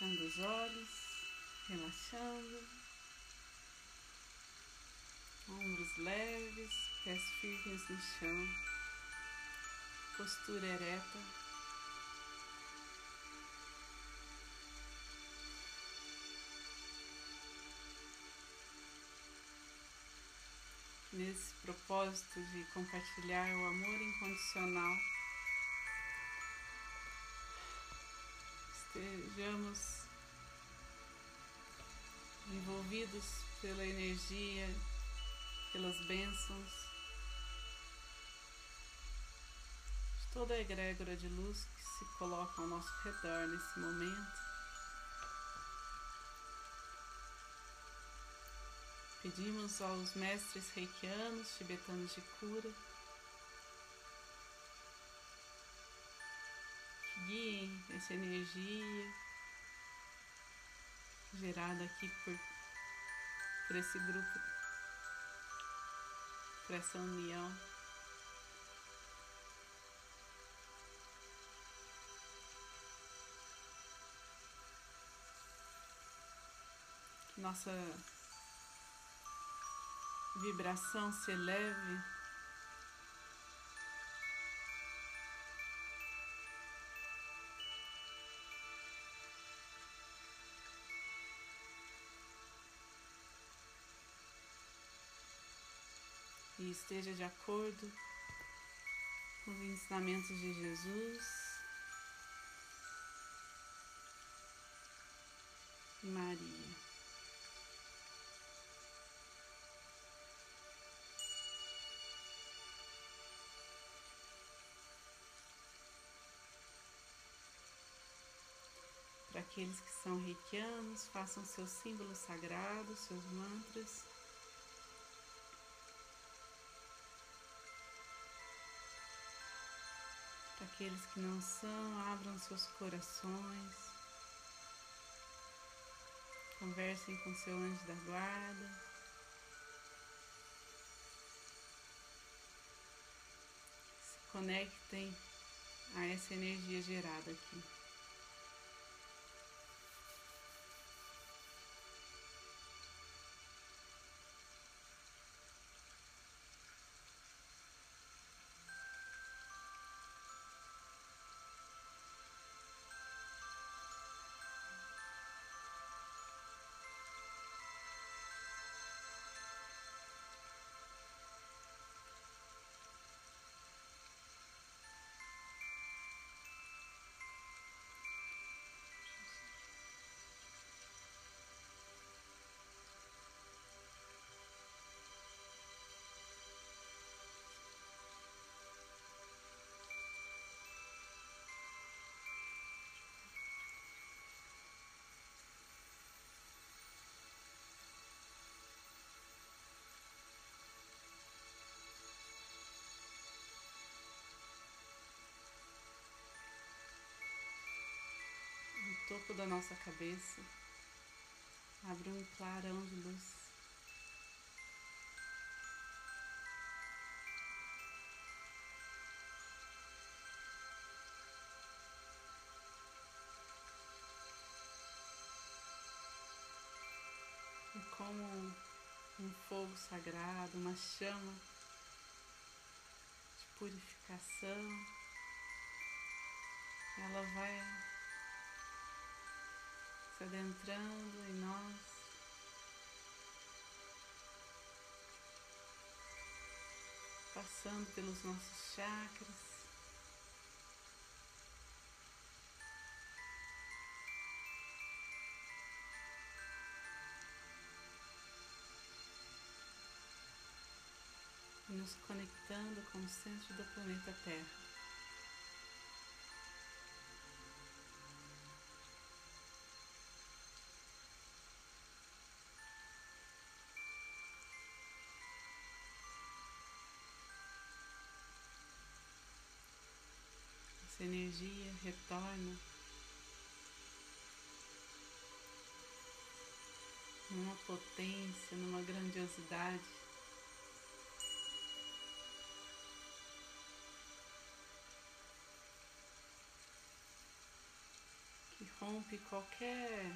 Fechando os olhos, relaxando, ombros leves, pés firmes no chão, postura ereta. nesse propósito de compartilhar o amor incondicional, estejamos envolvidos pela energia, pelas bênçãos de toda a egrégora de luz que se coloca ao nosso redor nesse momento. Pedimos aos mestres reikianos, tibetanos de cura, que guiem essa energia gerada aqui por, por esse grupo, por essa união. Que nossa vibração se eleve. Esteja de acordo com os ensinamentos de Jesus e Maria. Para aqueles que são reikianos, façam seus símbolos sagrados, seus mantras. Aqueles que não são, abram seus corações. Conversem com seu anjo da guarda. Se conectem a essa energia gerada aqui. Topo da nossa cabeça, abre um clarão de luz. E como um fogo sagrado, uma chama de purificação, ela vai se adentrando em nós. Passando pelos nossos chakras. Nos conectando com o centro do planeta Terra. Energia retorna numa potência, numa grandiosidade. Que rompe qualquer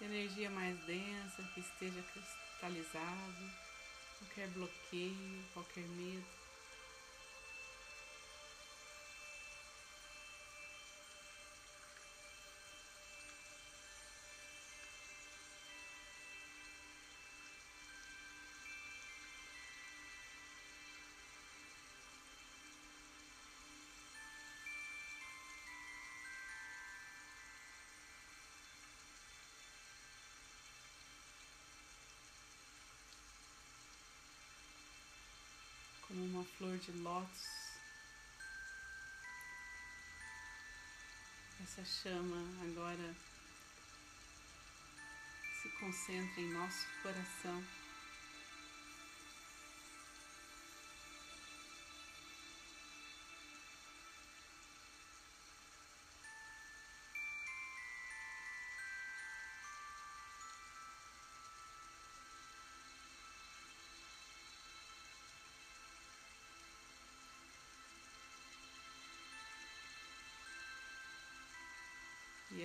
energia mais densa que esteja cristalizado, qualquer bloqueio, qualquer medo. Flor de lótus. Essa chama agora se concentra em nosso coração.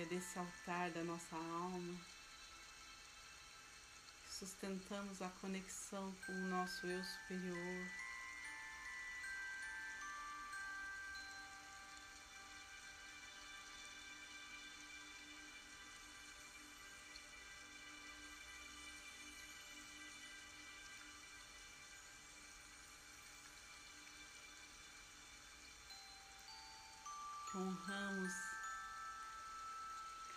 E é desse altar da nossa alma sustentamos a conexão com o nosso eu superior. Honramos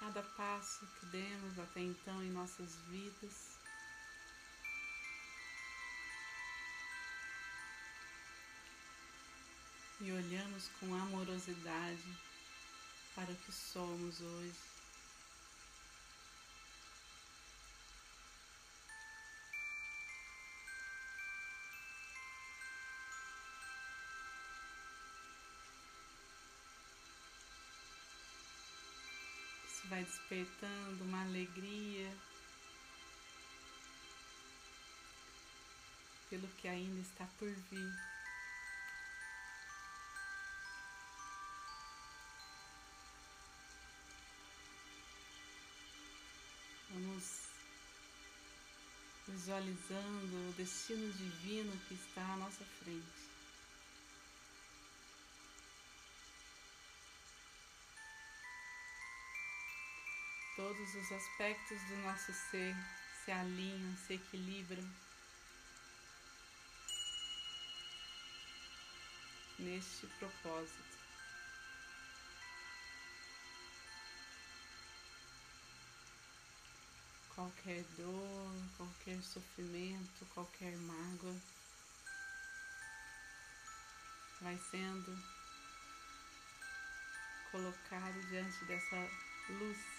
cada passo que demos até então em nossas vidas. E olhamos com amorosidade para o que somos hoje. Vai despertando uma alegria pelo que ainda está por vir. Vamos visualizando o destino divino que está à nossa frente. Todos os aspectos do nosso ser se alinham, se equilibram neste propósito. Qualquer dor, qualquer sofrimento, qualquer mágoa vai sendo colocado diante dessa luz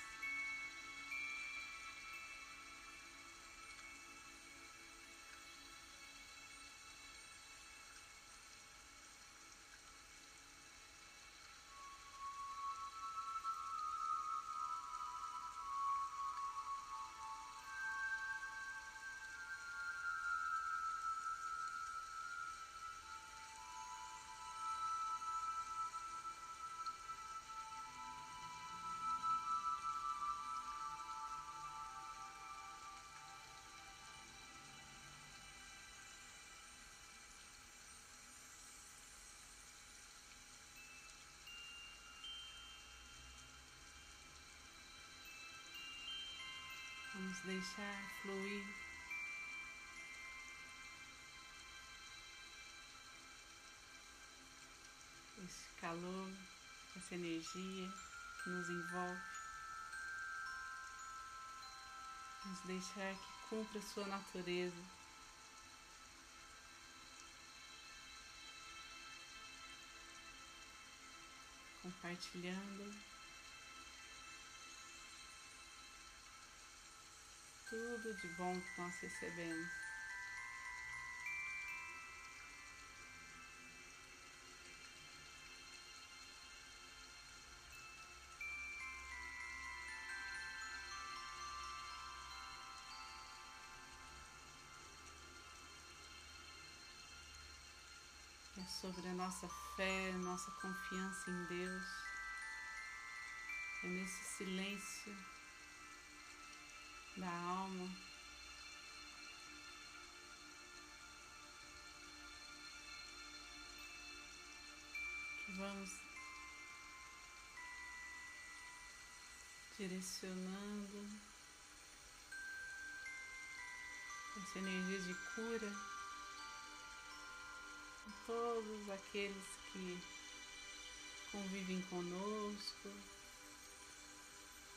deixar fluir. Esse calor, essa energia que nos envolve. Vamos deixar que cumpra sua natureza. Compartilhando tudo de bom que nós recebemos. É sobre a nossa fé, nossa confiança em Deus. É nesse silêncio da alma. Que vamos direcionando essa energia de cura a todos aqueles que convivem conosco,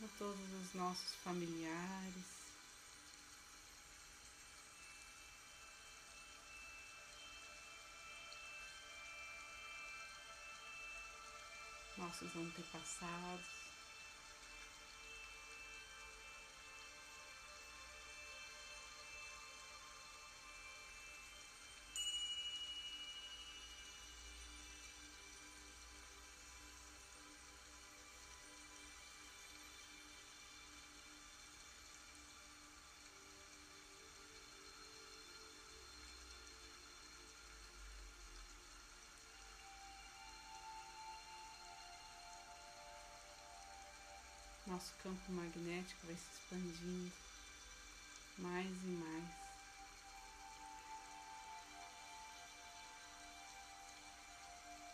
a todos os nossos familiares. Nossos antepassados. Nosso campo magnético vai se expandindo mais e mais.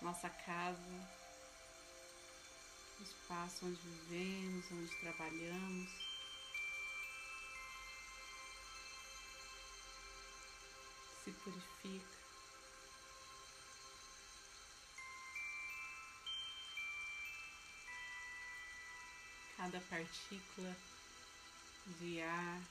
Nossa casa, o espaço onde vivemos, onde trabalhamos, se purifica. Cada partícula de ar.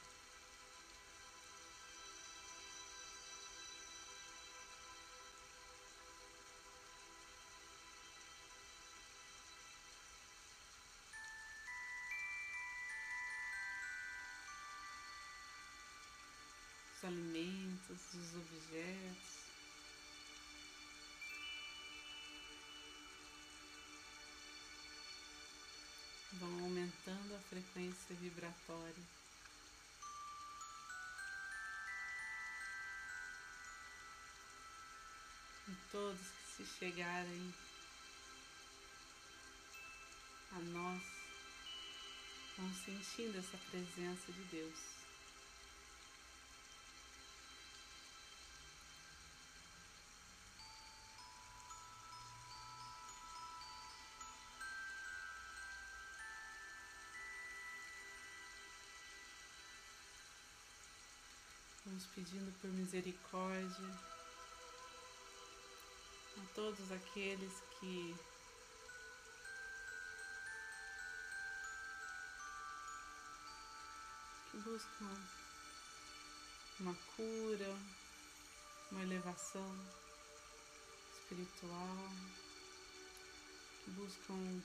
Os alimentos, os objetos. Frequência vibratória. E todos que se chegarem a nós vão sentindo essa presença de Deus. Pedindo por misericórdia a todos aqueles que que buscam uma cura, uma elevação espiritual, que buscam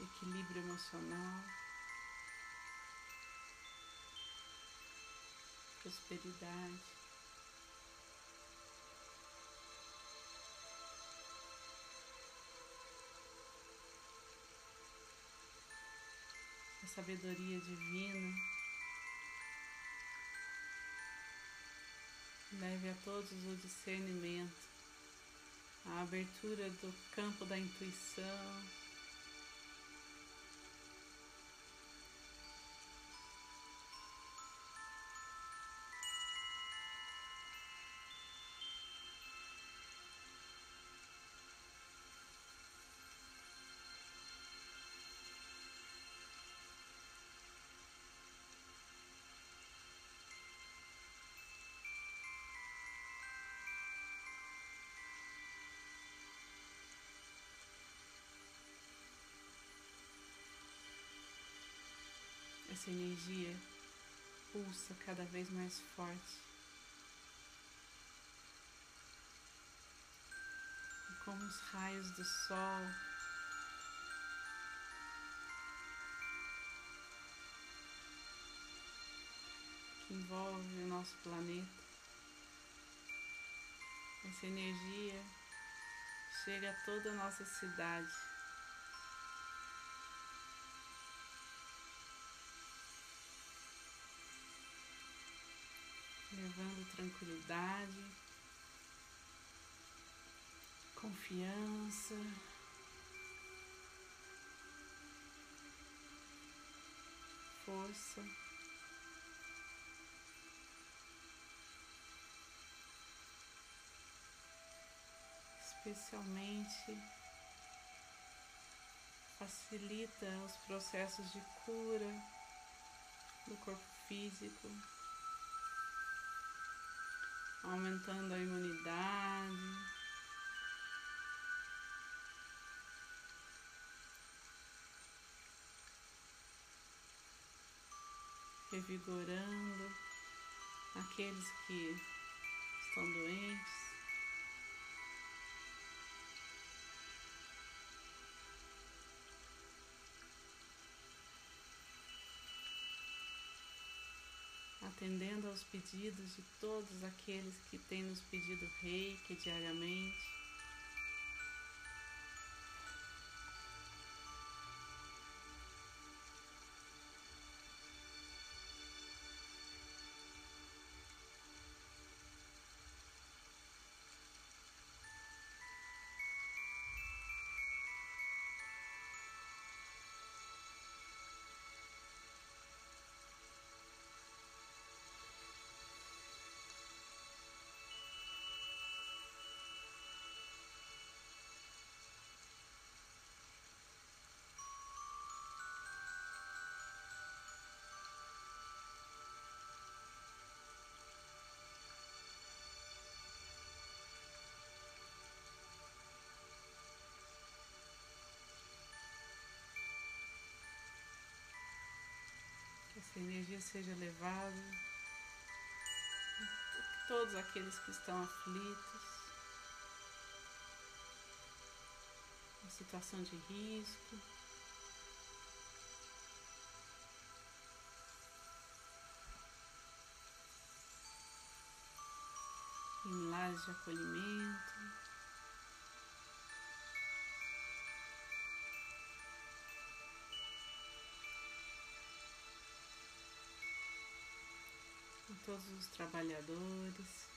equilíbrio emocional. Prosperidade. A sabedoria divina leve a todos o discernimento, a abertura do campo da intuição. Essa energia pulsa cada vez mais forte. E como os raios do sol que envolve o nosso planeta. Essa energia chega a toda a nossa cidade. tranquilidade, confiança. Força. Especialmente facilita os processos de cura do corpo físico aumentando a imunidade. Revigorando aqueles que estão doentes. Atendendo aos pedidos de todos aqueles que têm nos pedido reiki diariamente. Seja levada a todos aqueles que estão aflitos, em situação de risco. Em lares de acolhimento. Todos os trabalhadores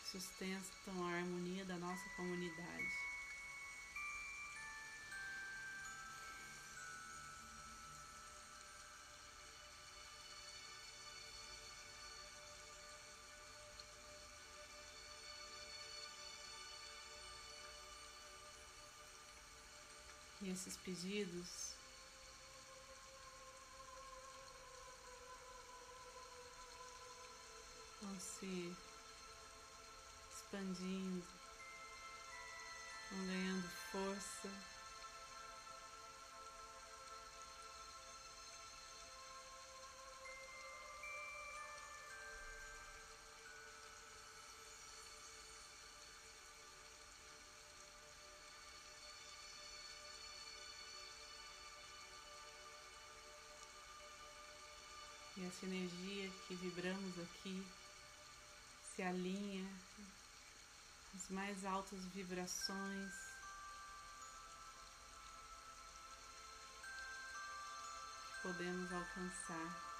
que sustentam a harmonia da nossa comunidade. E esses pedidos se expandindo, vão ganhando força. E essa energia que vibramos aqui se alinha as mais altas vibrações. que Podemos alcançar.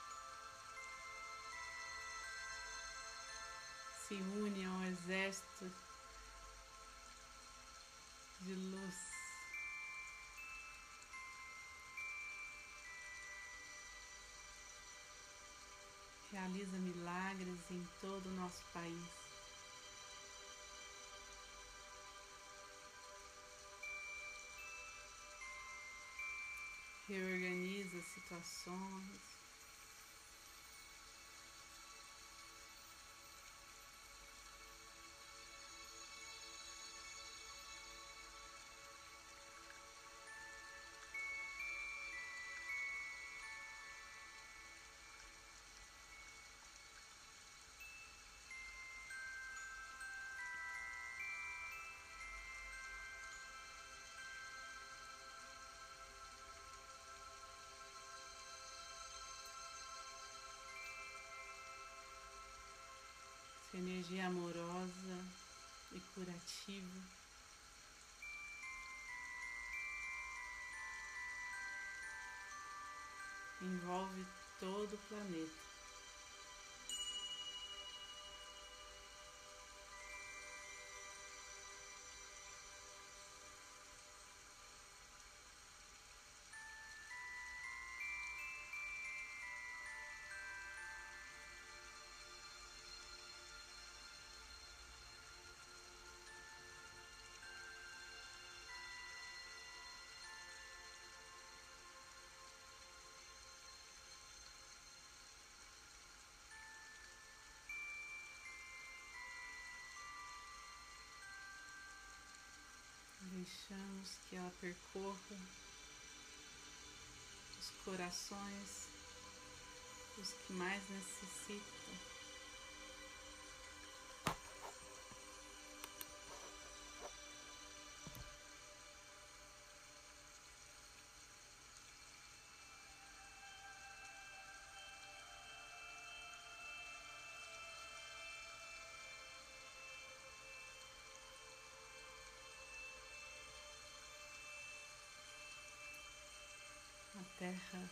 Se une a um exército de luz. Realiza milagres em todo o nosso país. Reorganiza situações. Energia amorosa e curativa. Envolve todo o planeta. Deixamos que ela percorra os corações os que mais necessitam. Terra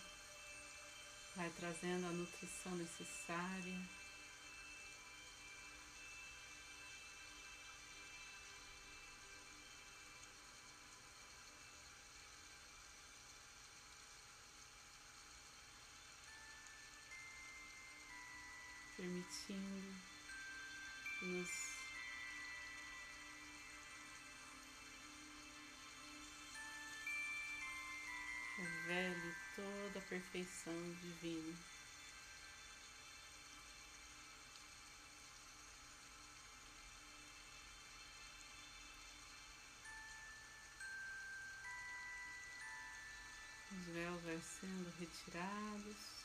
vai trazendo a nutrição necessária. Perfeição divina. Os véus vão sendo retirados.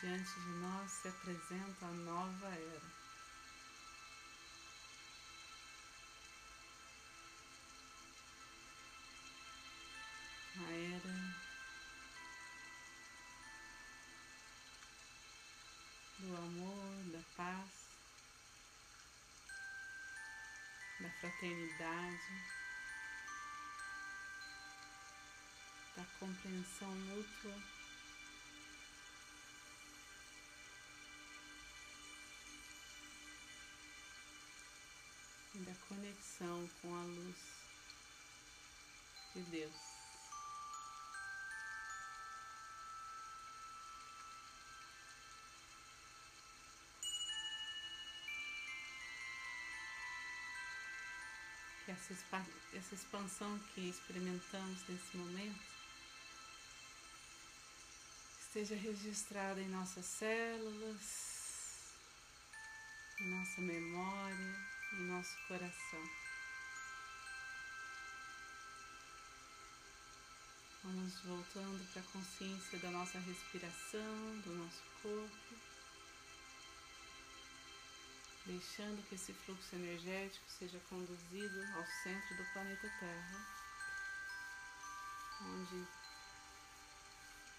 Diante de nós se apresenta a nova era. A era do amor, da paz, da fraternidade, da compreensão mútua. Conexão com a luz de Deus. Que essa, expansão que experimentamos nesse momento esteja registrada em nossas células, em nossa memória em nosso coração. Vamos voltando para a consciência da nossa respiração, do nosso corpo, deixando que esse fluxo energético seja conduzido ao centro do planeta Terra, onde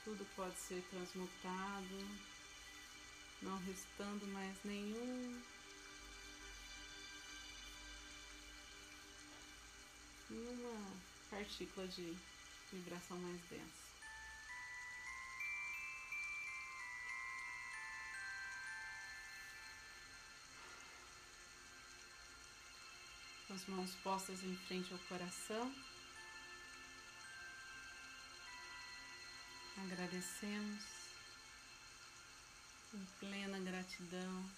tudo pode ser transmutado, não restando mais nenhum uma partícula de vibração mais densa. Com as mãos postas em frente ao coração. Agradecemos em plena gratidão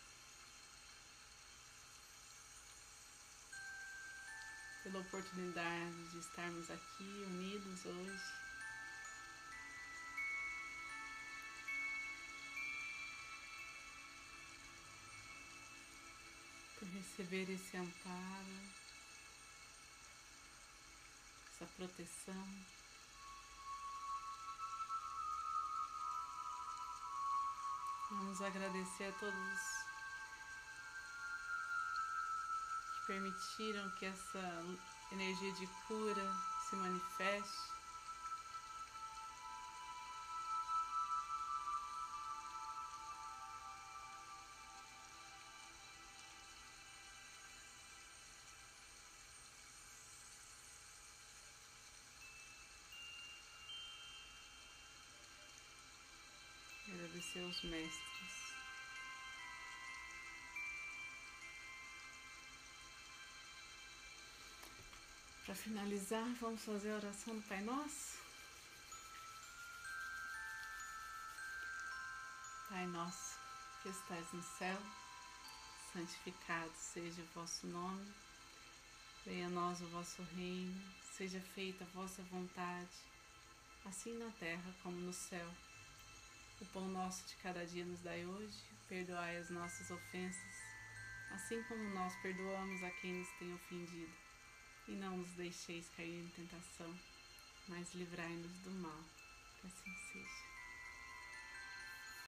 pela oportunidade de estarmos aqui unidos hoje. Por receber esse amparo, essa proteção. Vamos agradecer a todos permitiram que essa energia de cura se manifeste. Agradecer aos mestres. Finalizar, vamos fazer a oração do Pai Nosso. Pai Nosso, que estais no céu, santificado seja o vosso nome. Venha a nós o vosso reino, seja feita a vossa vontade, assim na terra como no céu. O pão nosso de cada dia nos dai hoje, perdoai as nossas ofensas, assim como nós perdoamos a quem nos tem ofendido. E não nos deixeis cair em tentação, mas livrai-nos do mal. Que assim seja.